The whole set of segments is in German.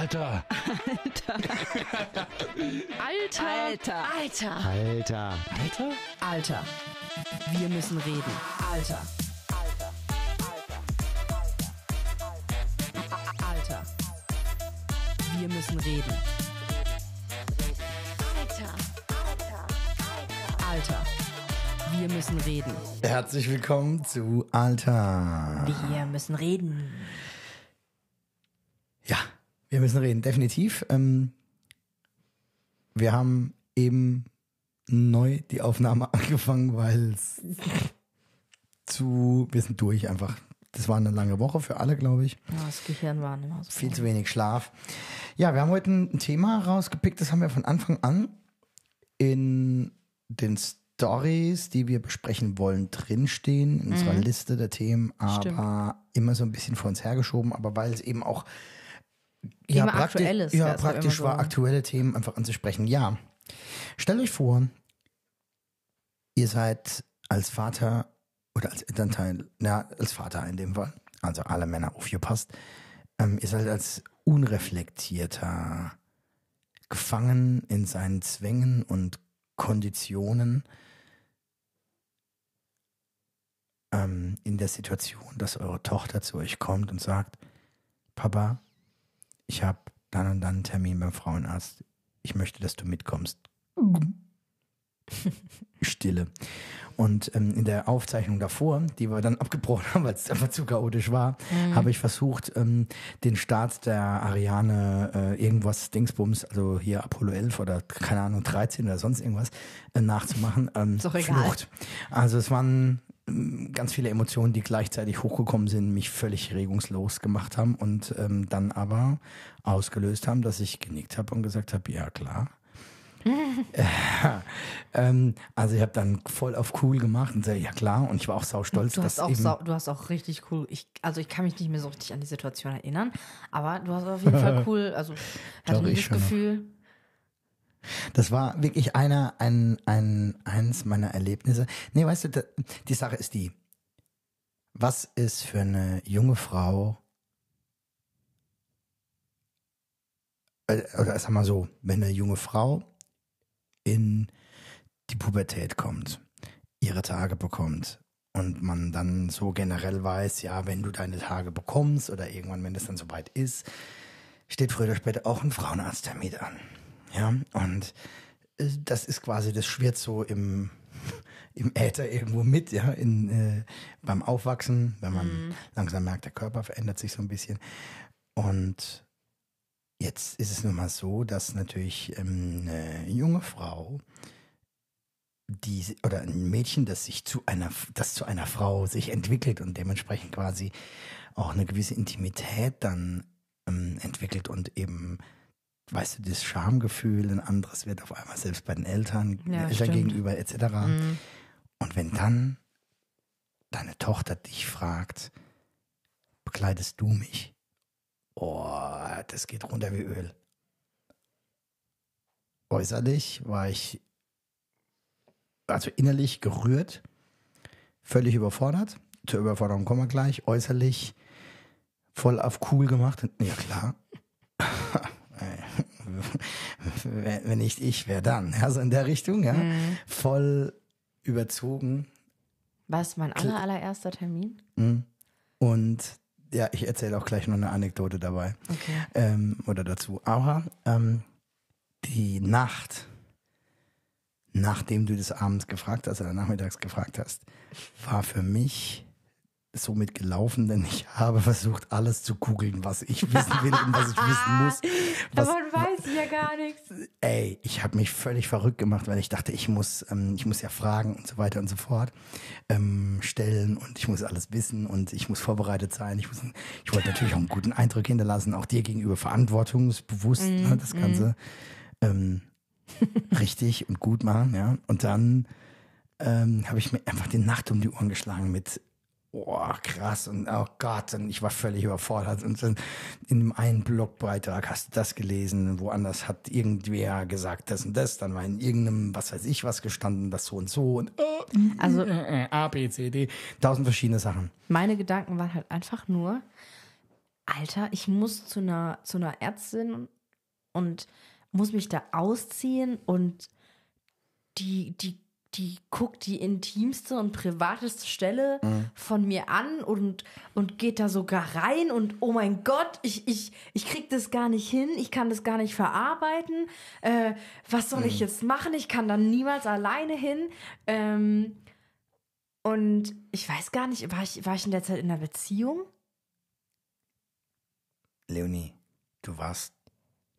Alter. Alter. Alter. Alter. Alter. Alter? Alter. Wir müssen reden. Alter. Alter. Wir müssen reden. Alter. Alter. Wir müssen reden. Herzlich willkommen zu Alter. Wir müssen reden. Wir müssen reden, definitiv. Ähm, wir haben eben neu die Aufnahme angefangen, weil es zu, wir sind durch einfach. Das war eine lange Woche für alle, glaube ich. Ja, das Gehirn war nicht mehr so. Viel zu wenig Schlaf. Ja, wir haben heute ein Thema rausgepickt, das haben wir von Anfang an in den Stories, die wir besprechen wollen, drinstehen, in unserer Liste der Themen, aber Stimmt. immer so ein bisschen vor uns hergeschoben, aber weil es eben auch Thema praktisch, Aktuelles, ja, ja praktisch so. war, aktuelle Themen einfach anzusprechen. Ja, stellt euch vor, ihr seid als Vater oder als Elternteil, ja, als Vater in dem Fall, also alle Männer aufgepasst, ähm, ihr seid als unreflektierter, gefangen in seinen Zwängen und Konditionen ähm, in der Situation, dass eure Tochter zu euch kommt und sagt, Papa, ich habe dann und dann einen Termin beim Frauenarzt. Ich möchte, dass du mitkommst. Stille. Und ähm, in der Aufzeichnung davor, die wir dann abgebrochen haben, weil es einfach zu chaotisch war, habe ich versucht, ähm, den Start der Ariane äh, irgendwas Dingsbums, also hier Apollo 11 oder keine Ahnung 13 oder sonst irgendwas äh, nachzumachen. Ähm, Ist doch egal. Flucht. Also es waren ganz viele Emotionen, die gleichzeitig hochgekommen sind, mich völlig regungslos gemacht haben und ähm, dann aber ausgelöst haben, dass ich genickt habe und gesagt habe, ja klar. Äh, ähm, also ich habe dann voll auf cool gemacht und gesagt, ja klar, und ich war auch sau stolz, Du dass hast, auch sau, du hast auch richtig cool. Ich, also ich kann mich nicht mehr so richtig an die Situation erinnern, aber du hast auf jeden Fall cool. Also hatte ich das schon noch. Das war wirklich einer, ein, ein, eins meiner Erlebnisse. Nee, weißt du, da, die Sache ist die, was ist für eine junge Frau, äh, oder sag mal so, wenn eine junge Frau in die Pubertät kommt, ihre Tage bekommt und man dann so generell weiß, ja, wenn du deine Tage bekommst oder irgendwann, wenn es dann soweit ist, steht früher oder später auch ein Frauenarzttermin an. Ja, und äh, das ist quasi, das schwirrt so im, im Äther irgendwo mit, ja, in, äh, beim Aufwachsen, wenn man langsam merkt, der Körper verändert sich so ein bisschen. Und jetzt ist es nun mal so, dass natürlich ähm, eine junge Frau, die, oder ein Mädchen, das sich zu einer, das zu einer Frau sich entwickelt und dementsprechend quasi auch eine gewisse Intimität dann ähm, entwickelt und eben weißt du, das Schamgefühl, ein anderes wird auf einmal selbst bei den Eltern, Ja, Eltern stimmt. gegenüber etc. Und wenn dann deine Tochter dich fragt, bekleidest du mich? Oh, das geht runter wie Öl. Äußerlich war ich, also innerlich gerührt, völlig überfordert. Zur Überforderung kommen wir gleich. Äußerlich voll auf cool gemacht. Ja klar. wenn nicht ich, wer dann? Ja, so in der Richtung, ja. Voll überzogen. War es mein aller, allererster Termin? Und ja, ich erzähle auch gleich noch eine Anekdote dabei. Okay. Ähm, oder dazu. Aber ähm, die Nacht, nachdem du das abends gefragt hast oder nachmittags gefragt hast, war für mich somit gelaufen, denn ich habe versucht, alles zu googeln, was ich wissen will und was ich wissen muss. Was, weiß ja gar nichts. ey, ich habe mich völlig verrückt gemacht, weil ich dachte, ich muss, ähm, ich muss ja fragen und so weiter und so fort ähm, stellen und ich muss alles wissen und ich muss vorbereitet sein. Ich muss, ich wollte natürlich auch einen guten Eindruck hinterlassen, auch dir gegenüber verantwortungsbewusst ne, das Ganze ähm, richtig und gut machen, ja. Und dann ähm, habe ich mir einfach die Nacht um die Ohren geschlagen mit oh, krass und oh Gott, und ich war völlig überfordert. Und dann in dem einen Blogbeitrag hast du das gelesen, woanders hat irgendwer gesagt das und das, dann war in irgendeinem, was weiß ich, was gestanden, das so und so und äh, Also äh, äh, A, B, C, D, tausend verschiedene Sachen. meine Gedanken waren halt einfach nur, Alter, ich muss zu einer, zu einer Ärztin und muss mich da ausziehen und die, die, die guckt die intimste und privateste Stelle von mir an und, und geht da sogar rein und oh mein Gott, ich, ich, ich krieg das gar nicht hin, ich kann das gar nicht verarbeiten. Äh, was soll ich jetzt machen? Ich kann da niemals alleine hin. Ähm, und ich weiß gar nicht, war ich, war ich in der Zeit in einer Beziehung? Leonie, du warst,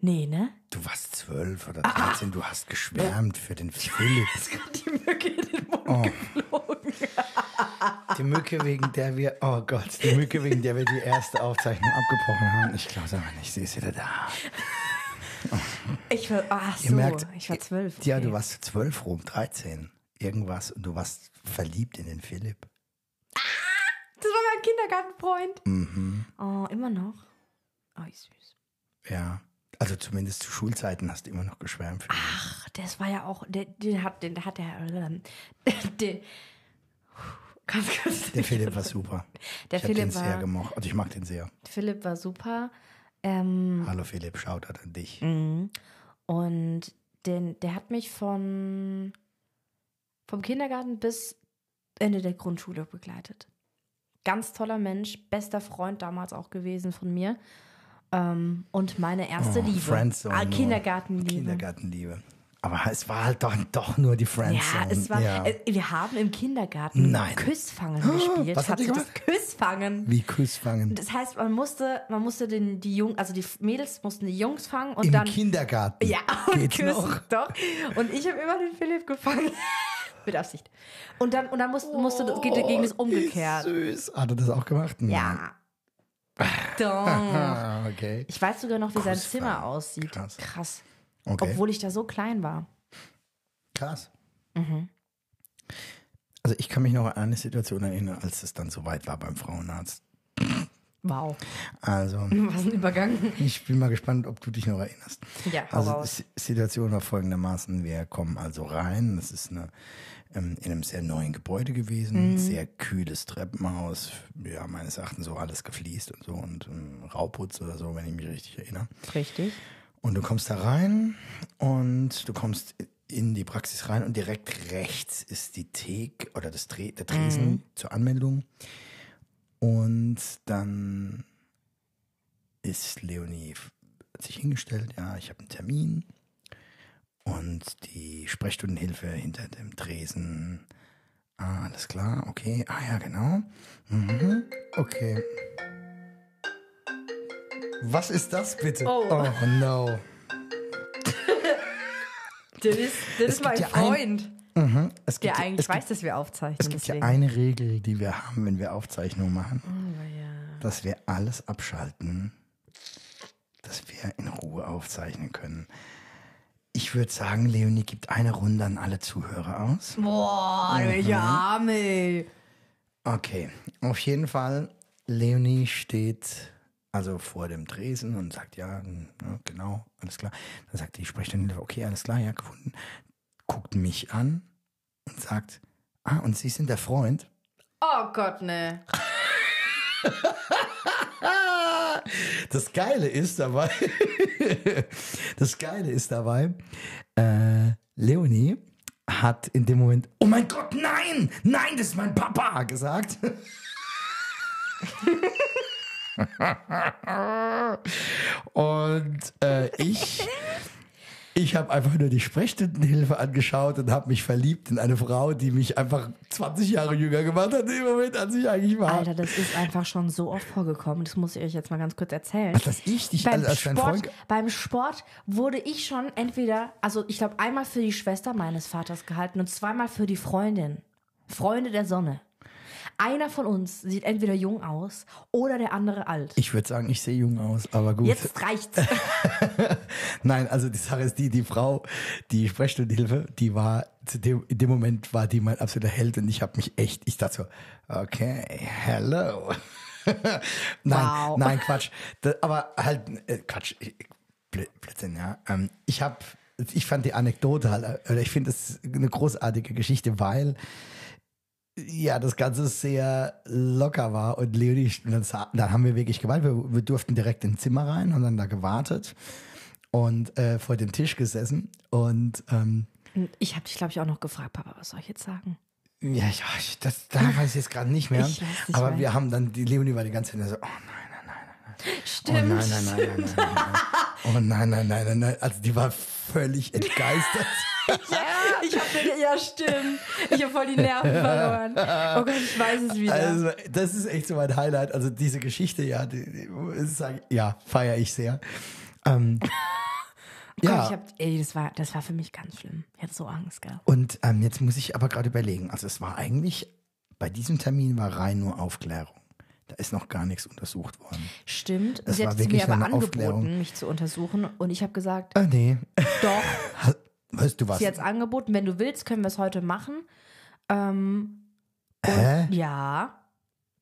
Nee, ne? du warst zwölf oder 13, du hast geschwärmt für den Philipp. Ist gerade die Mücke in den Mund Oh. geflogen. Die Mücke, wegen der wir, oh Gott, die Mücke, wegen der wir die erste Aufzeichnung abgebrochen haben. Ich glaube es aber nicht, sie ist wieder da. Ich war, ach so, merkt, ich war zwölf. Ja, okay. du warst zwölf rum, 13, irgendwas und du warst verliebt in den Philipp. Das war mein Kindergartenfreund. Mhm. Oh, immer noch. Oh, wie süß. Ja, also zumindest zu Schulzeiten hast du immer noch geschwärmt. Ach, das war ja auch, der, den hat, den hat der, ähm, der. Der Philipp war super. Der ich habe den Philipp sehr war, gemocht. Also ich mag den sehr. Philipp war super. Ähm, Hallo Philipp, Shoutout an dich. Mhm. Und den, der hat mich von vom Kindergarten bis Ende der Grundschule begleitet. Ganz toller Mensch, bester Freund damals auch gewesen von mir. Ähm, und meine erste Oh, Liebe. Friendzone Ah. Kindergartenliebe. Kindergartenliebe. Aber es war halt doch, doch nur die Friendzone. Ja, es war. Ja. Äh, wir haben im Kindergarten Nein. Küssfangen gespielt. was ihr Hat sich gemacht? das Küssfangen. Wie Kussfangen. Das heißt, man musste, man musste den, die Jungen, also die Mädels mussten die Jungs fangen und Im dann. Kindergarten. Ja, und Geht's küssen. noch? Doch. Und ich habe immer den Philipp gefangen. Mit Absicht. Und dann, und dann musste, musste das, geht, ging es umgekehrt. Oh, süß. Hat er das auch gemacht? Nein. Ja. Doch. Okay. Ich weiß sogar noch, wie sein. Zimmer aussieht. Krass. Krass. okay. Obwohl ich da so klein war. Krass. Mhm. Also ich kann mich noch an eine Situation erinnern, als es dann soweit war beim Frauenarzt. Wow. Also Was ein Übergang. ich bin mal gespannt, ob du dich noch erinnerst. Ja, Also die Situation war folgendermaßen, wir kommen also rein, das ist eine, in einem sehr neuen Gebäude Mhm. gewesen, sehr kühles Treppenhaus, ja meines Erachtens so alles gefliest und so und ähm, Rauputz oder so, wenn ich mich richtig erinnere. Richtig. Und du kommst da rein und du kommst in die Praxis rein und direkt rechts ist die Thek oder das Tre der Tresen zur Anmeldung. Und dann ist Leonie hat sich hingestellt, ja, ich habe einen Termin. Und die Sprechstundenhilfe hinter dem Tresen. Ah, alles klar, okay. Ah ja, genau. Mhm. Okay. Was ist das bitte? Oh. oh no. Das ist, das ist mein ja ein- Freund, Mhm. Es der gibt, ja- eigentlich es weiß, gibt, dass wir aufzeichnen. es gibt ja deswegen. eine Regel, die wir haben, wenn wir Aufzeichnungen machen, Aber ja. dass wir alles abschalten, dass wir in Ruhe aufzeichnen können. Ich würde sagen, Leonie gibt eine Runde an alle Zuhörer aus. Boah, welche Mhm. Arme. Okay, auf jeden Fall, Leonie steht also vor dem Tresen und sagt, ja, ja genau, alles klar. Dann sagt die Sprechstundenhilfe, okay, alles klar, ja, gefunden. Guckt mich an und sagt, ah, und Sie sind der Freund? Oh Gott, ne. Das Geile ist dabei, das Geile ist dabei, äh, Leonie hat in dem Moment, oh mein Gott, nein, nein, das ist mein Papa, gesagt. Und äh, ich, ich habe einfach nur die Sprechstundenhilfe angeschaut und habe mich verliebt in eine Frau, die mich einfach 20 Jahre jünger gemacht hat, im Moment, als ich eigentlich war. Alter, das ist einfach schon so oft vorgekommen. Das muss ich euch jetzt mal ganz kurz erzählen. Ach, dass ich dich beim, als, Sport, Freund beim Sport wurde ich schon entweder, also ich glaube, einmal für die Schwester meines Vaters gehalten und zweimal für die Freundin. Freunde der Sonne. Einer von uns sieht entweder jung aus oder der andere alt. Ich würde sagen, ich sehe jung aus, aber gut. Jetzt reicht's. Nein, also die Sache ist die, die Frau, die Sprechstundenhilfe, die war, zu dem, in dem Moment war die mein absoluter Held und ich habe mich echt, ich dachte so, okay, hello. nein, Wow. nein, Quatsch. Das, aber halt, äh, Quatsch, Blö- Blödsinn, ja. Ähm, ich habe, ich fand die Anekdote halt, oder ich finde das eine großartige Geschichte, weil ja, das Ganze sehr locker war und Leonie, dann, dann haben wir wirklich gewartet. Wir, wir, durften direkt ins Zimmer rein und dann da gewartet und äh, vor dem Tisch gesessen und ähm, ich habe dich, glaube ich, auch noch gefragt, Papa, was soll ich jetzt sagen? Ja, ja das, da weiß ich jetzt gerade nicht mehr. Nicht aber mehr. wir haben dann, die Leonie war die ganze Zeit so, oh nein, nein, nein, nein. Stimmt. Oh nein, nein, nein, nein, nein, nein. Oh nein, nein, nein, nein, nein. Also die war völlig entgeistert. ja, ich hab, ja, stimmt. Ich habe voll die Nerven verloren. Oh Gott, ich weiß es wieder. Also, das ist echt so mein Highlight. Also, diese Geschichte, ja, die, die, ja, feiere ich sehr. Ähm, ja. ich hab, ey, das war, das war für mich ganz schlimm. Ich hatte so Angst, gell? Und ähm, jetzt muss ich aber gerade überlegen. Also, es war eigentlich, bei diesem Termin war rein nur Aufklärung. Da ist noch gar nichts untersucht worden. Stimmt. Das Sie hat mir aber angeboten, Aufklärung. mich zu untersuchen. Und ich habe gesagt, ah, nee. Doch. Weißt du was? Sie hat es angeboten, wenn du willst, können wir es heute machen. Ähm, Hä? Ja,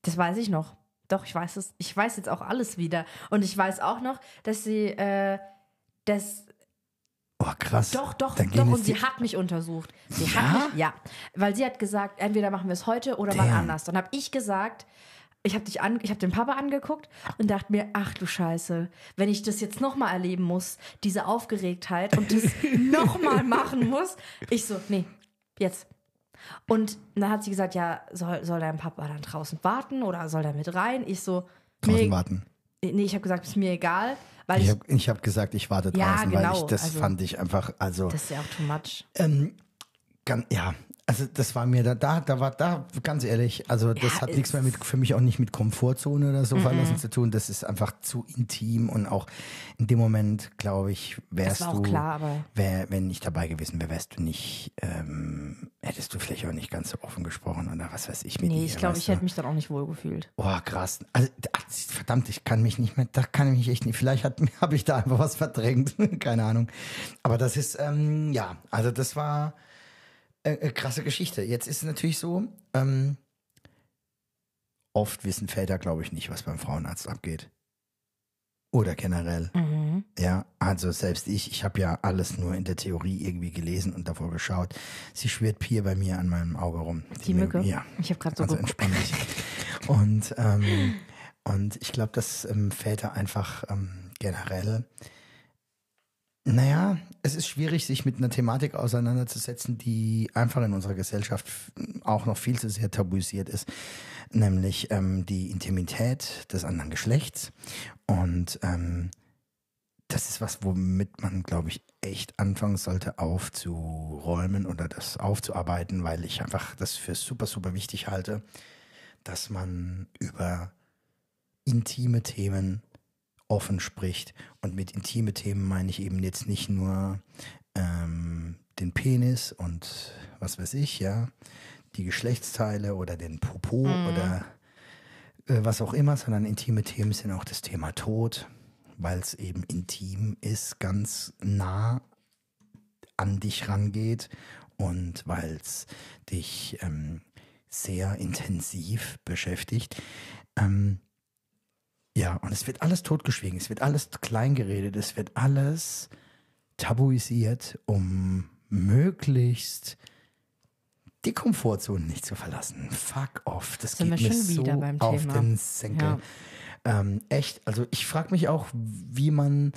das weiß ich noch. Doch, ich weiß es. Ich weiß jetzt auch alles wieder. Und ich weiß auch noch, dass sie äh, das Oh, krass. Doch, doch, doch. Und sie hat mich untersucht. Sie ja? hat mich, ja. Weil sie hat gesagt, entweder machen wir es heute oder mal anders. Dann habe ich gesagt, ich habe dich an, ich habe den Papa angeguckt und dachte mir, ach du Scheiße, wenn ich das jetzt nochmal erleben muss, diese Aufgeregtheit und das nochmal machen muss. Ich so, nee, jetzt. Und dann hat sie gesagt, ja, soll, soll dein Papa dann draußen warten oder soll der mit rein? Ich so, draußen nee, warten. Nee, ich habe gesagt, ist mir egal. Weil ich habe hab gesagt, ich warte draußen, ja, genau, weil ich das also, fand ich einfach, also. Das ist ja auch too much. Ähm, ganz, ja, also das war mir da, da, da war da, ganz ehrlich, also das ja, hat nichts mehr mit, für mich auch nicht mit Komfortzone oder so -mm. verlassen zu tun. Das ist einfach zu intim und auch in dem Moment, glaube ich, wärst du, klar, wär, wenn ich dabei gewesen wäre, wärst du nicht, ähm, hättest du vielleicht auch nicht ganz so offen gesprochen oder was weiß ich mit Nee, ich glaube, ich hätte mich dann auch nicht wohl gefühlt. Oh, krass. Also, verdammt, ich kann mich nicht mehr, da kann ich mich echt nicht, vielleicht habe ich da einfach was verdrängt, keine Ahnung. Aber das ist, ähm, ja, also das war, äh, äh, krasse Geschichte. Jetzt ist es natürlich so, ähm, oft wissen Väter, glaube ich, nicht, was beim Frauenarzt abgeht. Oder generell. Mhm. Ja, also selbst ich, ich habe ja alles nur in der Theorie irgendwie gelesen und davor geschaut. Sie schwirrt hier bei mir an meinem Auge rum. Die, Die Mücke? Ja. Ich habe gerade so Also entspann dich. und, ähm, und ich glaube, dass ähm, Väter einfach ähm, generell naja, es ist schwierig, sich mit einer Thematik auseinanderzusetzen, die einfach in unserer Gesellschaft auch noch viel zu sehr tabuisiert ist, nämlich ähm, die Intimität des anderen Geschlechts. Und ähm, das ist was, womit man, glaube ich, echt anfangen sollte aufzuräumen oder das aufzuarbeiten, weil ich einfach das für super, super wichtig halte, dass man über intime Themen offen spricht. Und mit intime Themen meine ich eben jetzt nicht nur ähm, den Penis und was weiß ich, ja, die Geschlechtsteile oder den Popo mhm. oder äh, was auch immer, sondern intime Themen sind auch das Thema Tod, weil es eben intim ist, ganz nah an dich rangeht und weil es dich ähm, sehr intensiv beschäftigt. Ähm, ja, und es wird alles totgeschwiegen, es wird alles kleingeredet, es wird alles tabuisiert, um möglichst die Komfortzone nicht zu verlassen. Fuck off, das Sind geht mir so auf Thema. den Senkel. Ja. Ähm, echt, also ich frage mich auch, wie man,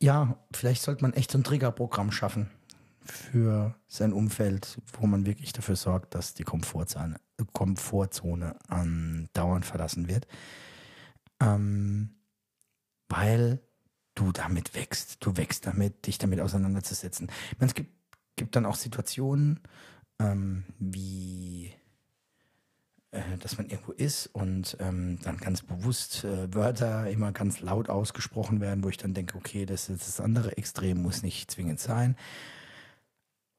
ja, vielleicht sollte man echt so ein Triggerprogramm schaffen für sein Umfeld, wo man wirklich dafür sorgt, dass die Komfortzone, Komfortzone andauernd verlassen wird ähm, weil du damit wächst. Du wächst damit, dich damit auseinanderzusetzen. Meine, es gibt, gibt dann auch Situationen, ähm, wie äh, dass man irgendwo ist und ähm, dann ganz bewusst äh, Wörter immer ganz laut ausgesprochen werden, wo ich dann denke, okay, das ist das andere Extrem, muss nicht zwingend sein.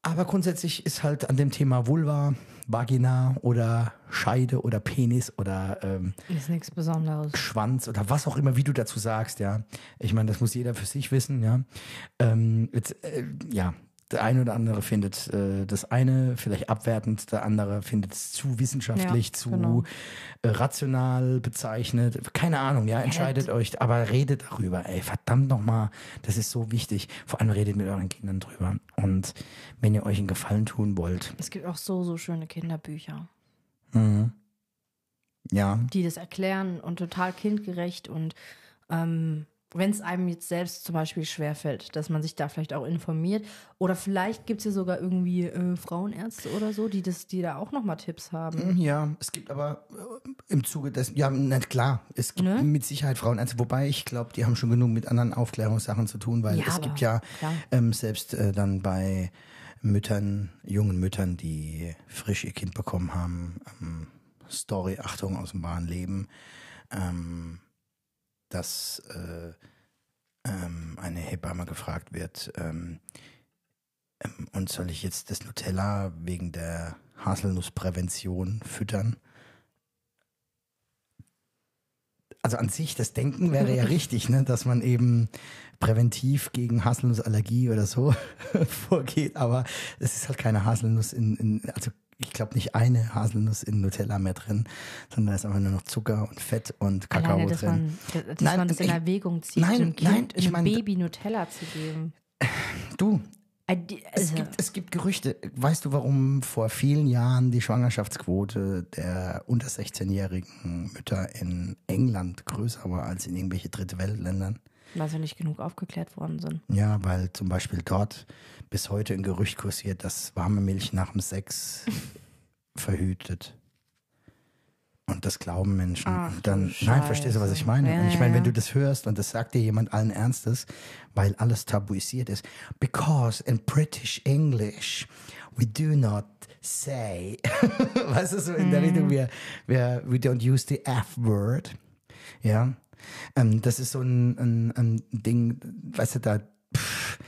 Aber grundsätzlich ist halt an dem Thema Vulva, Vagina oder Scheide oder Penis oder ähm, ist nichts Besonderes. Schwanz oder was auch immer, wie du dazu sagst, ja. Ich meine, das muss jeder für sich wissen, ja. Ähm, jetzt, äh, ja, Der eine oder andere findet äh, das eine vielleicht abwertend, der andere findet es zu wissenschaftlich, Ja, zu genau. äh, rational bezeichnet. Keine Ahnung, ja, entscheidet euch, aber redet darüber. Ey, verdammt nochmal, das ist so wichtig. Vor allem redet mit euren Kindern drüber. Und wenn ihr euch einen Gefallen tun wollt, Es gibt auch so, so schöne Kinderbücher, ja, die das erklären und total kindgerecht und ähm, wenn es einem jetzt selbst zum Beispiel schwerfällt, dass man sich da vielleicht auch informiert. Oder vielleicht gibt es ja sogar irgendwie äh, Frauenärzte oder so, die das, die da auch nochmal Tipps haben. Ja, es gibt aber äh, im Zuge des, ja, na klar, es gibt Ne? mit Sicherheit Frauenärzte, wobei ich glaube, die haben schon genug mit anderen Aufklärungssachen zu tun, weil Ja, es aber gibt ja ähm, selbst äh, dann bei Müttern, jungen Müttern, die frisch ihr Kind bekommen haben, ähm, Story, Achtung aus dem wahren Leben, ähm, dass äh, ähm, eine Hebamme gefragt wird, ähm, ähm, und soll ich jetzt das Nutella wegen der Haselnussprävention füttern? Also an sich, das Denken wäre ja richtig, ne? dass man eben präventiv gegen Haselnussallergie oder so vorgeht, aber es ist halt keine Haselnuss in, in also ich glaube nicht eine Haselnuss in Nutella mehr drin, sondern da ist einfach nur noch Zucker und Fett und Kakao Alleine, dass drin. man, dass Nein, man das in ich- Erwägung zieht, nein, einem Kind, nein, ich einem mein- Baby Nutella zu geben. Du, Äh, Es Also, gibt, es gibt Gerüchte. Weißt du, warum vor vielen Jahren die Schwangerschaftsquote der unter 16-jährigen Mütter in England größer war als in irgendwelche Dritte Weltländern? Weil sie nicht genug aufgeklärt worden sind. Ja, weil zum Beispiel dort bis heute ein Gerücht kursiert, dass warme Milch nach dem Sex verhütet. Und das glauben Menschen. Ach und dann, nein, verstehst du, was ich meine? Ja, und ich meine, wenn du das hörst und das sagt dir jemand allen Ernstes, weil alles tabuisiert ist, because in British English we do not say, weißt du, so in Mhm. der Richtung, wir, wir, we don't use the F-word. Ja, ähm, das ist so ein, ein, ein Ding, weißt du, da, pff,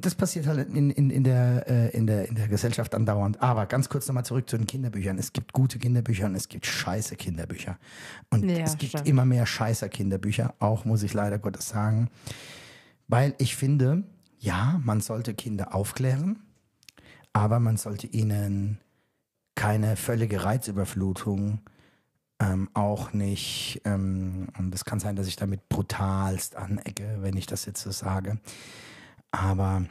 das passiert halt in, in, in, der, äh, in, der, in der Gesellschaft andauernd. Aber ganz kurz nochmal zurück zu den Kinderbüchern. Es gibt gute Kinderbücher und es gibt scheiße Kinderbücher. Und Ja, es gibt stimmt. immer mehr scheißer Kinderbücher, auch muss ich leider Gottes sagen. Weil ich finde, ja, man sollte Kinder aufklären, aber man sollte ihnen keine völlige Reizüberflutung ähm, auch nicht, ähm, und es kann sein, dass ich damit brutalst anecke, wenn ich das jetzt so sage, aber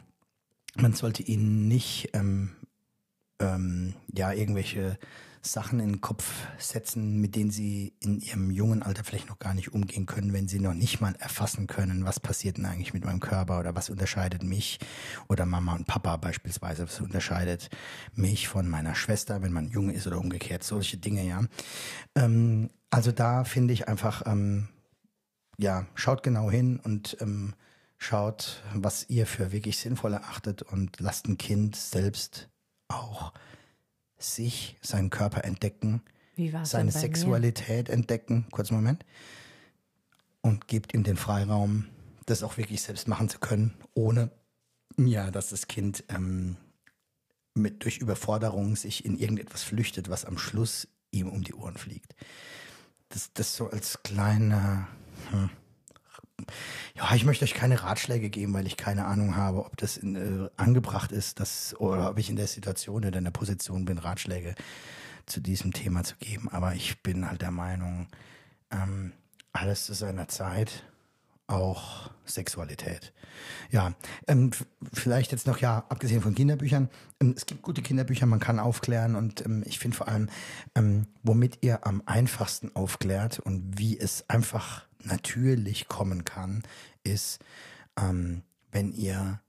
man sollte ihnen nicht ähm, ähm, ja irgendwelche Sachen in den Kopf setzen, mit denen sie in ihrem jungen Alter vielleicht noch gar nicht umgehen können, wenn sie noch nicht mal erfassen können, was passiert denn eigentlich mit meinem Körper oder was unterscheidet mich oder Mama und Papa beispielsweise, was unterscheidet mich von meiner Schwester, wenn man jung ist oder umgekehrt, solche Dinge, ja. Ähm, also da finde ich einfach, ähm, ja, schaut genau hin und ähm, schaut, was ihr für wirklich sinnvoll erachtet und lasst ein Kind selbst auch sich, seinen Körper entdecken, seine Sexualität entdecken. Kurz Moment. Und gebt ihm den Freiraum, das auch wirklich selbst machen zu können, ohne ja, dass das Kind ähm, mit durch Überforderung sich in irgendetwas flüchtet, was am Schluss ihm um die Ohren fliegt. Das, das so als kleiner. Hm. Ja, ich möchte euch keine Ratschläge geben, weil ich keine Ahnung habe, ob das in, äh, angebracht ist, dass, oder ob ich in der Situation oder in der Position bin, Ratschläge zu diesem Thema zu geben. Aber ich bin halt der Meinung, ähm, alles zu seiner Zeit, auch Sexualität. Ja, ähm, vielleicht jetzt noch, ja, abgesehen von Kinderbüchern, ähm, es gibt gute Kinderbücher, man kann aufklären und ähm, ich finde vor allem, ähm, womit ihr am einfachsten aufklärt und wie es einfach natürlich kommen kann, ist, ähm, wenn ihr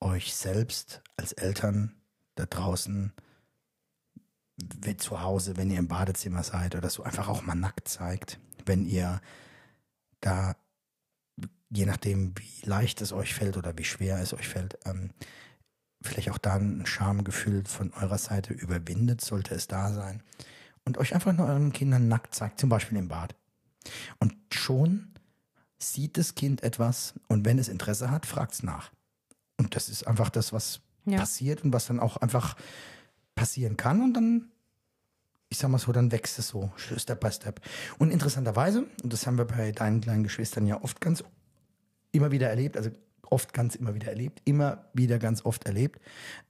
euch selbst als Eltern da draußen zu Hause, wenn ihr im Badezimmer seid oder so, einfach auch mal nackt zeigt. Wenn ihr da, je nachdem, wie leicht es euch fällt oder wie schwer es euch fällt, ähm, vielleicht auch da ein Schamgefühl von eurer Seite überwindet, sollte es da sein. Und euch einfach nur euren Kindern nackt zeigt, zum Beispiel im Bad. Und schon sieht das Kind etwas und wenn es Interesse hat, fragt es nach. Und das ist einfach das, was Ja. passiert und was dann auch einfach passieren kann und dann, ich sag mal so, dann wächst es so, Step by Step. Und interessanterweise, und das haben wir bei deinen kleinen Geschwistern ja oft ganz immer wieder erlebt, also oft ganz immer wieder erlebt, immer wieder ganz oft erlebt,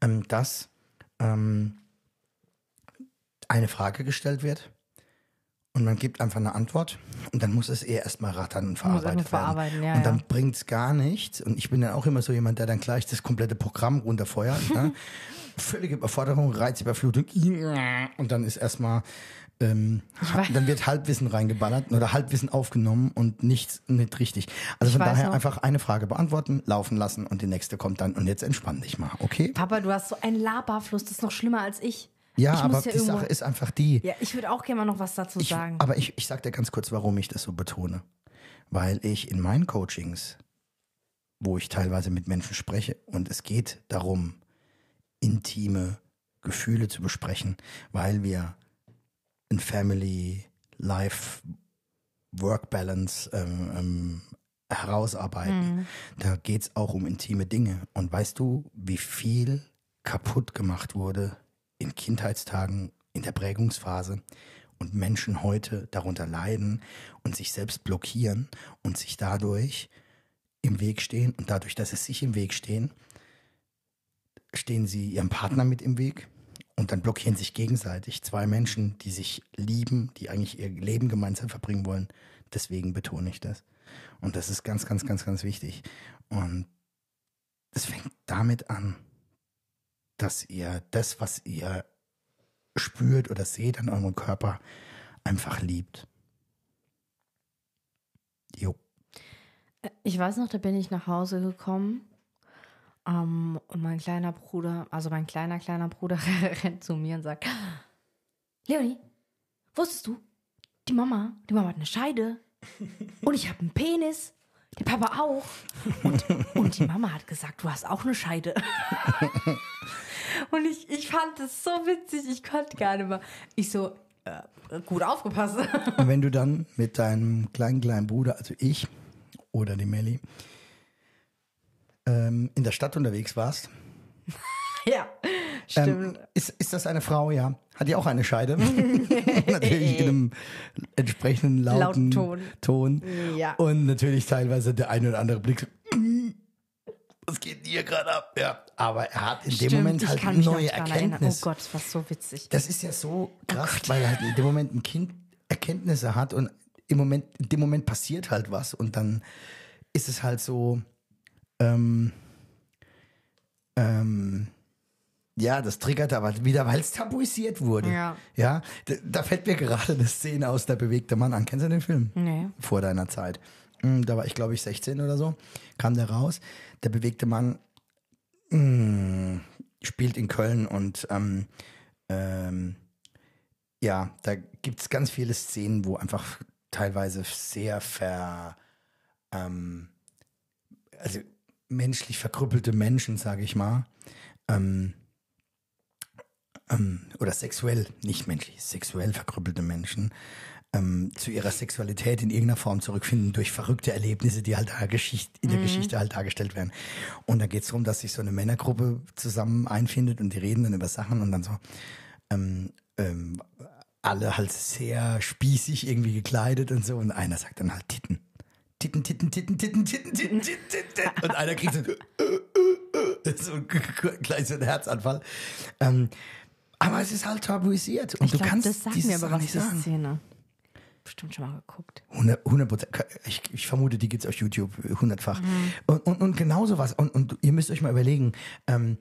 ähm, dass ähm, eine Frage gestellt wird und man gibt einfach eine Antwort und dann muss es eher erstmal rattern und verarbeitet einfach verarbeiten, werden. ja, und dann ja. bringt es gar nichts. Und ich bin dann auch immer so jemand, der dann gleich das komplette Programm runterfeuert. ne? Völlige Überforderung, Reizüberflutung und dann ist erstmal ähm, dann wird Halbwissen reingeballert oder Halbwissen aufgenommen und nichts nicht richtig. Also Ich von daher noch- einfach eine Frage beantworten, laufen lassen und die nächste kommt dann und jetzt entspann dich mal, okay? Papa, du hast so einen Laberfluss, das ist noch schlimmer als ich. Ja, ich aber ja die Sache ist einfach die. Ja, ich würde auch gerne mal noch was dazu Ich, sagen. aber ich, ich sag dir ganz kurz, warum ich das so betone. Weil ich in meinen Coachings, wo ich teilweise mit Menschen spreche, und es geht darum, intime Gefühle zu besprechen, weil wir ein Family Life Work Balance ähm, ähm, herausarbeiten. Da geht es auch um intime Dinge. Und weißt du, wie viel kaputt gemacht wurde in Kindheitstagen, in der Prägungsphase und Menschen heute darunter leiden und sich selbst blockieren und sich dadurch im Weg stehen und dadurch, dass sie sich im Weg stehen, stehen sie ihrem Partner mit im Weg und dann blockieren sich gegenseitig zwei Menschen, die sich lieben, die eigentlich ihr Leben gemeinsam verbringen wollen. Deswegen betone ich das. Und das ist ganz, ganz, ganz, ganz wichtig. Und es fängt damit an, dass ihr das, was ihr spürt oder seht an eurem Körper, einfach liebt. Jo. Ich weiß noch, da bin ich nach Hause gekommen ähm, und mein kleiner Bruder, also mein kleiner, kleiner Bruder rennt zu mir und sagt, Leonie, wusstest du, die Mama, die Mama hat eine Scheide und ich habe einen Penis, der Papa auch. Und, und die Mama hat gesagt, du hast auch eine Scheide. Und ich, ich fand das so witzig, ich konnte gar nicht mehr. Ich so, äh, gut aufgepasst. Und wenn du dann mit deinem kleinen, kleinen Bruder, also ich oder die Melli, ähm, in der Stadt unterwegs warst, ja, stimmt. ähm, ist, ist das eine Frau, ja? Hat die auch eine Scheide? natürlich in einem entsprechenden lauten, Lauten Ton. Ja. Und natürlich teilweise der eine oder andere Blick "Mm, was geht denn hier gerade ab? Ja. Aber er hat in dem Stimmt, Moment ich halt eine neue dran erinnern. Erkenntnis. Oh Gott, das war so witzig. Das ist ja so krass, weil er halt in dem Moment ein Kind Erkenntnisse hat und im Moment, in dem Moment passiert halt was und dann ist es halt so, ähm, ähm, ja, das triggert aber wieder, weil es tabuisiert wurde. Ja. Ja, da, da fällt mir gerade eine Szene aus Der bewegte Mann an. Kennst du den Film? Nee. Vor deiner Zeit. Mm, Da war ich, glaube ich, 16 oder so. Kam der raus. Der bewegte Mann mm, spielt in Köln und ähm, ähm, ja, da gibt es ganz viele Szenen, wo einfach teilweise sehr ver, ähm, also menschlich verkrüppelte Menschen, sage ich mal, ähm, ähm, oder sexuell, nicht menschlich, sexuell verkrüppelte Menschen ähm, zu ihrer Sexualität in irgendeiner Form zurückfinden durch verrückte Erlebnisse, die halt da Geschichte, in der Geschichte halt dargestellt werden. Und da geht es darum, dass sich so eine Männergruppe zusammen einfindet und die reden dann über Sachen und dann so ähm, ähm, alle halt sehr spießig irgendwie gekleidet und so und einer sagt dann halt Titten. Titten, Titten, Titten, Titten, Titten, Titten, Titten, Titten. Und einer kriegt so, so gleich so einen Herzanfall. Ähm, aber es ist halt tabuisiert und Ich du glaub, kannst das sagt mir aber was, nicht sagen. Szene. Bestimmt schon mal geguckt. 100 Prozent. Ich, ich vermute, die gibt's auf YouTube hundertfach. Mhm. Und, und, und genau sowas. Und, und ihr müsst euch mal überlegen, ähm,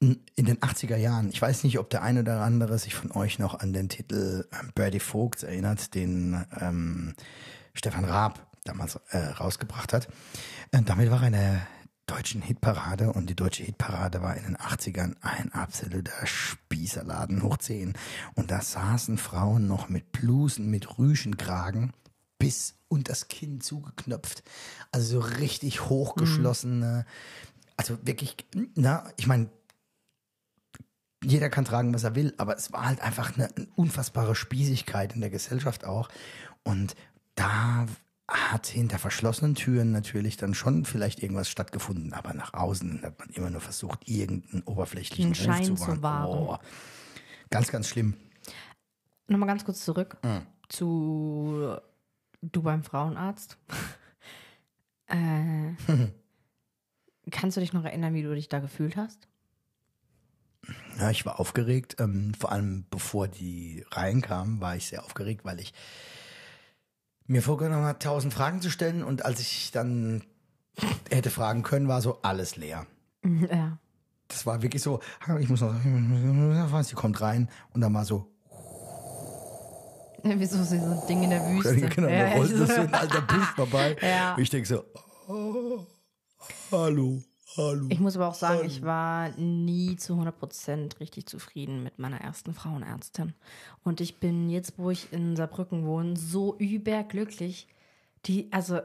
in den 80er Jahren, ich weiß nicht, ob der eine oder andere sich von euch noch an den Titel ähm, Birdie Vogts erinnert, den ähm, Stefan Raab damals äh, rausgebracht hat. Äh, damit war er in der deutschen Hitparade und die deutsche Hitparade war in den 80ern ein absoluter Spießerladen hoch 10. Und da saßen Frauen noch mit Blusen, mit Rüschenkragen bis unters Kinn zugeknöpft. Also so richtig hochgeschlossene, also wirklich, na, ich meine, jeder kann tragen, was er will, aber es war halt einfach eine, eine unfassbare Spießigkeit in der Gesellschaft auch. Und da hat hinter verschlossenen Türen natürlich dann schon vielleicht irgendwas stattgefunden, aber nach außen hat man immer nur versucht, irgendeinen oberflächlichen Ruf Schein zu zu wahren. wahren. Oh, ganz, ganz schlimm. Nochmal ganz kurz zurück Mhm. zu du beim Frauenarzt. äh, kannst du dich noch erinnern, wie du dich da gefühlt hast? Ja, ich war aufgeregt. Ähm, vor allem bevor die reinkamen, war ich sehr aufgeregt, weil ich mir vorgenommen habe, tausend Fragen zu stellen. Und als ich dann hätte fragen können, war so alles leer. Ja. Das war wirklich so, ich muss noch, sie kommt rein und dann war so, Ja, Wie so, ein Ding in der Wüste. genau, ja, da rollt so ein alter Bus vorbei. Ja. Und ich denke so, oh, hallo, hallo. Ich muss aber auch sagen, ich war nie zu 100% richtig zufrieden mit meiner ersten Frauenärztin. Und ich bin jetzt, wo ich in Saarbrücken wohne, so überglücklich. Die, also,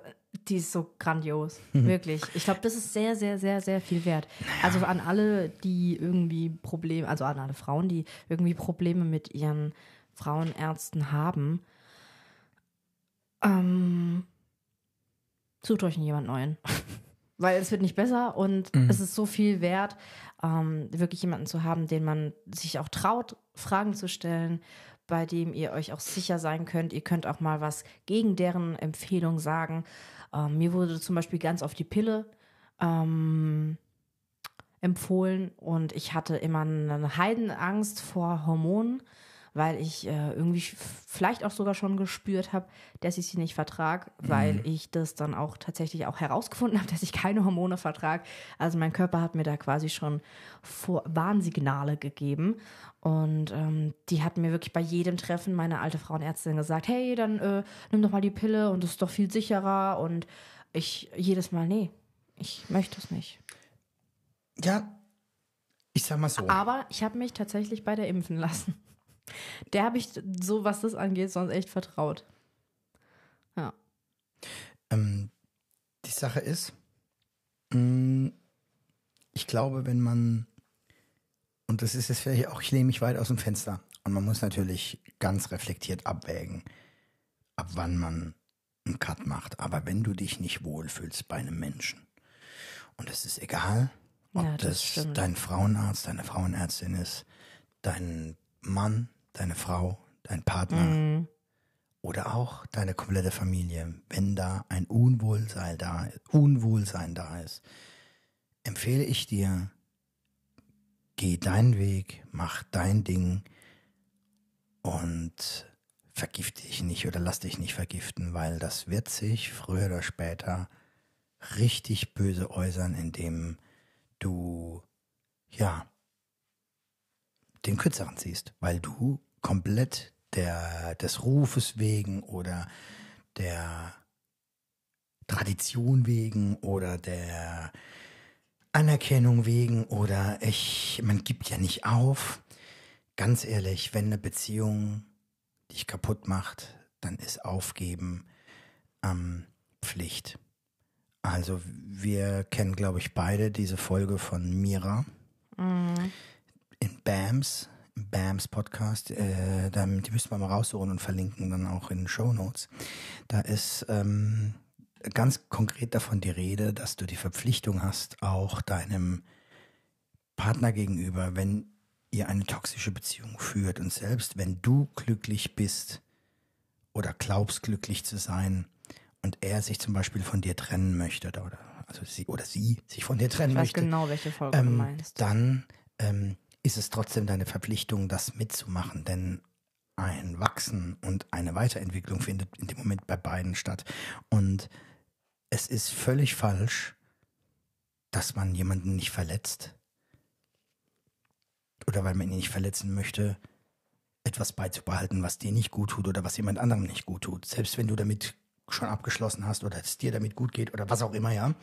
die ist so grandios. Wirklich. Ich glaube, das ist sehr, sehr, sehr, sehr viel wert. Also an alle, die irgendwie Probleme, also an alle Frauen, die irgendwie Probleme mit ihren Frauenärzten haben, ähm, sucht euch jemand Neuen. Weil es wird nicht besser und es ist so viel wert, ähm, wirklich jemanden zu haben, den man sich auch traut, Fragen zu stellen, bei dem ihr euch auch sicher sein könnt. Ihr könnt auch mal was gegen deren Empfehlung sagen. Ähm, mir wurde zum Beispiel ganz auf die Pille ähm, empfohlen und ich hatte immer eine Heidenangst vor Hormonen, weil ich äh, irgendwie vielleicht auch sogar schon gespürt habe, dass ich sie nicht vertrag, weil ich das dann auch tatsächlich auch herausgefunden habe, dass ich keine Hormone vertrag. Also mein Körper hat mir da quasi schon vor Warnsignale gegeben und ähm, die hat mir wirklich bei jedem Treffen meine alte Frauenärztin gesagt, hey, dann äh, nimm doch mal die Pille und das ist doch viel sicherer und ich jedes Mal, nee, ich möchte es nicht. Ja, ich sag mal so. Aber ich habe mich tatsächlich bei der impfen lassen. Der habe ich so, was das angeht, sonst echt vertraut. Ja. Ähm, die Sache ist, mh, ich glaube, wenn man, und das ist jetzt vielleicht auch, ich lehne mich weit aus dem Fenster, und man muss natürlich ganz reflektiert abwägen, ab wann man einen Cut macht. Aber wenn du dich nicht wohlfühlst bei einem Menschen, und es ist egal, ob Ja, das das, dein Frauenarzt, deine Frauenärztin ist, dein Mann, deine Frau, dein Partner, Mhm. oder auch deine komplette Familie, wenn da ein Unwohlsein da, Unwohlsein da ist, empfehle ich dir, geh deinen Weg, mach dein Ding und vergift dich nicht oder lass dich nicht vergiften, weil das wird sich früher oder später richtig böse äußern, indem du, ja, den Kürzeren ziehst, weil du komplett der, des Rufes wegen oder der Tradition wegen oder der Anerkennung wegen oder ich, man gibt ja nicht auf. Ganz ehrlich, wenn eine Beziehung dich kaputt macht, dann ist Aufgeben ähm, Pflicht. Also wir kennen, glaube ich, beide diese Folge von Mira in BAMS, im BAMS Podcast, äh, da, die müssen wir mal raussuchen und verlinken dann auch in den Show Notes. Da ist ähm, ganz konkret davon die Rede, dass du die Verpflichtung hast, auch deinem Partner gegenüber, wenn ihr eine toxische Beziehung führt und selbst wenn du glücklich bist oder glaubst glücklich zu sein und er sich zum Beispiel von dir trennen möchte oder also sie oder sie sich von dir trennen Ich weiß möchte, genau, welche Folge du ähm, meinst. dann ähm, ist es trotzdem deine Verpflichtung, das mitzumachen, denn ein Wachsen und eine Weiterentwicklung findet in dem Moment bei beiden statt. Und es ist völlig falsch, dass man jemanden nicht verletzt oder weil man ihn nicht verletzen möchte, etwas beizubehalten, was dir nicht gut tut oder was jemand anderem nicht gut tut. Selbst wenn du damit schon abgeschlossen hast oder es dir damit gut geht oder was auch immer, ja.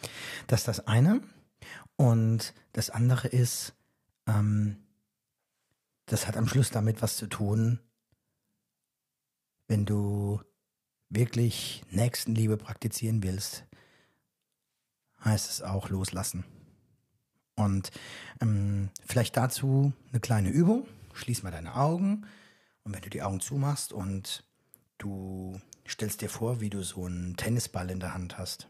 Das ist das eine. Und das andere ist, ähm, das hat am Schluss damit was zu tun, wenn du wirklich Nächstenliebe praktizieren willst, heißt es auch loslassen. Und ähm, vielleicht dazu eine kleine Übung. Schließ mal deine Augen und wenn du die Augen zumachst und du stellst dir vor, wie du so einen Tennisball in der Hand hast.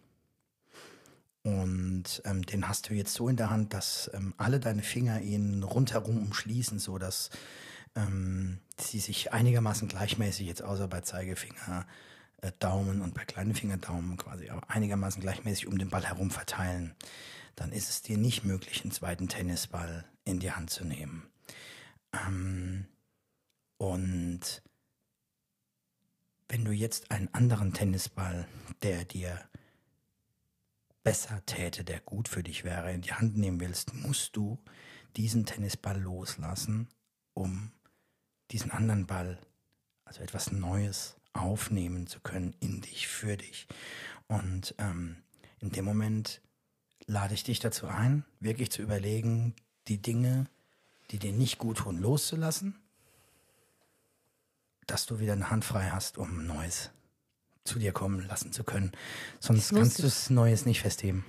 Und ähm, den hast du jetzt so in der Hand, dass ähm, alle deine Finger ihn rundherum umschließen, so dass ähm, sie sich einigermaßen gleichmäßig jetzt außer bei Zeigefinger, äh, Daumen und bei kleinen Finger Daumen quasi aber einigermaßen gleichmäßig um den Ball herum verteilen. dann ist es dir nicht möglich, einen zweiten Tennisball in die Hand zu nehmen. Ähm, und wenn du jetzt einen anderen Tennisball, der dir besser täte, der gut für dich wäre, in die Hand nehmen willst, musst du diesen Tennisball loslassen, um diesen anderen Ball, also etwas Neues, aufnehmen zu können in dich, für dich. Und ähm, in dem Moment lade ich dich dazu ein, wirklich zu überlegen, die Dinge, die dir nicht gut tun, loszulassen, dass du wieder eine Hand frei hast, um Neues zu dir kommen lassen zu können. Sonst kannst du das Neues nicht festheben.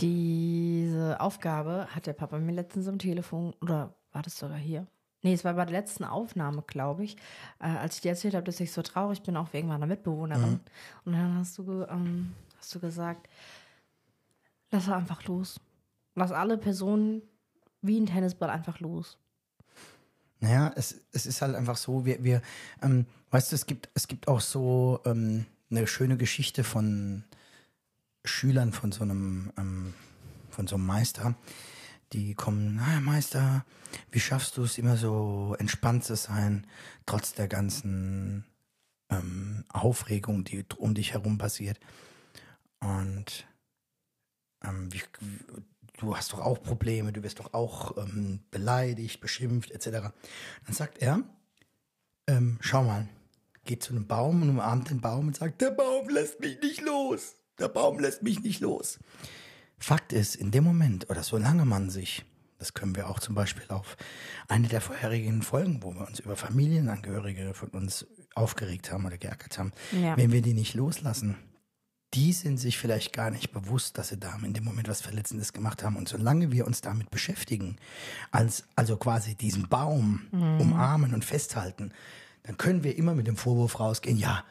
Diese Aufgabe hat der Papa mir letztens am Telefon, oder war das sogar hier? Nee, es war bei der letzten Aufnahme, glaube ich, äh, als ich dir erzählt habe, dass ich so traurig bin, auch wegen meiner Mitbewohnerin. Mhm. Und dann hast du, ähm, hast du gesagt, lass einfach los. Lass alle Personen wie ein Tennisball einfach los. Naja, es, es ist halt einfach so, wir, wir ähm, weißt du, es gibt, es gibt auch so ähm, eine schöne Geschichte von Schülern von so einem, ähm, von so einem Meister, die kommen, na Meister, wie schaffst du es immer so entspannt zu sein, trotz der ganzen ähm, Aufregung, die um dich herum passiert. Und ähm, wie, du hast doch auch Probleme, du wirst doch auch ähm, beleidigt, beschimpft, etc. Dann sagt er, ähm, schau mal, geht zu einem Baum und umarmt den Baum und sagt, der Baum lässt mich nicht los. Der Baum lässt mich nicht los. Fakt ist, in dem Moment oder solange man sich, das können wir auch zum Beispiel auf eine der vorherigen Folgen, wo wir uns über Familienangehörige von uns aufgeregt haben oder geärgert haben, ja. wenn wir die nicht loslassen, die sind sich vielleicht gar nicht bewusst, dass sie da in dem Moment was Verletzendes gemacht haben. Und solange wir uns damit beschäftigen, als, also quasi diesen Baum mhm. umarmen und festhalten, dann können wir immer mit dem Vorwurf rausgehen, ja,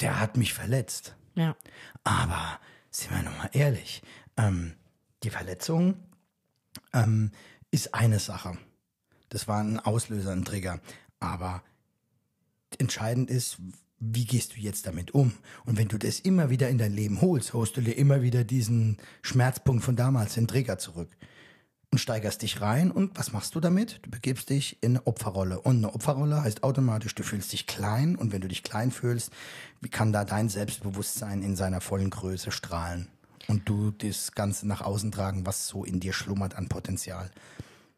der hat mich verletzt. Ja. Aber sind wir nochmal ehrlich, ähm, die Verletzung ähm, ist eine Sache. Das war ein Auslöser, ein Trigger. Aber entscheidend ist, wie gehst du jetzt damit um? Und wenn du das immer wieder in dein Leben holst, holst du dir immer wieder diesen Schmerzpunkt von damals, den Träger zurück und steigerst dich rein und was machst du damit? Du begibst dich in eine Opferrolle und eine Opferrolle heißt automatisch, du fühlst dich klein und wenn du dich klein fühlst, wie kann da dein Selbstbewusstsein in seiner vollen Größe strahlen und du das Ganze nach außen tragen, was so in dir schlummert an Potenzial?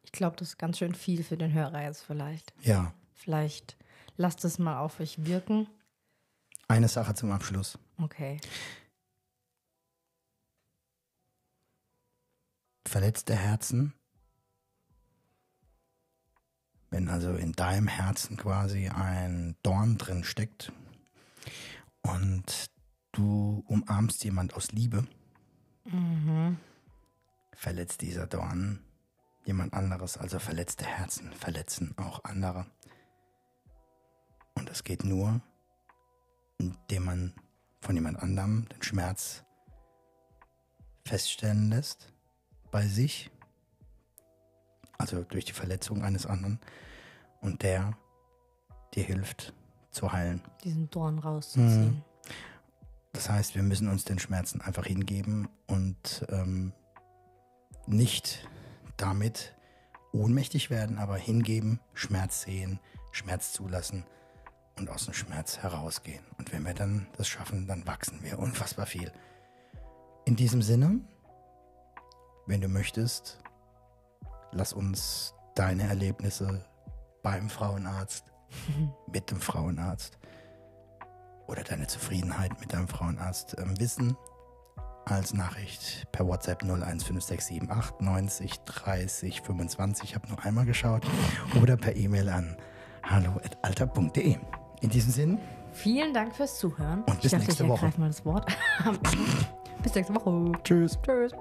Ich glaube, das ist ganz schön viel für den Hörer jetzt vielleicht. Ja. Vielleicht lasst es mal auf euch wirken eine Sache zum Abschluss. Okay. Verletzte Herzen, wenn also in deinem Herzen quasi ein Dorn drin steckt und du umarmst jemand aus Liebe, mhm. verletzt dieser Dorn jemand anderes, also verletzte Herzen verletzen auch andere. Und es geht nur, indem man von jemand anderem den Schmerz feststellen lässt bei sich, also durch die Verletzung eines anderen, und der dir hilft zu heilen. Diesen Dorn rauszuziehen. Mhm. Das heißt, wir müssen uns den Schmerzen einfach hingeben und ähm, nicht damit ohnmächtig werden, aber hingeben, Schmerz sehen, Schmerz zulassen und aus dem Schmerz herausgehen. Und wenn wir dann das schaffen, dann wachsen wir unfassbar viel. In diesem Sinne, wenn du möchtest, lass uns deine Erlebnisse beim Frauenarzt, mit dem Frauenarzt oder deine Zufriedenheit mit deinem Frauenarzt ähm, wissen. Als Nachricht per WhatsApp 015678 90 30 25. Ich habe nur einmal geschaut. Oder per E-Mail an hallo.alter.de. In diesem Sinn. Vielen Dank fürs Zuhören. Und bis ich dachte, nächste ich Woche. mal das Wort. bis nächste Woche. Tschüss. Tschüss.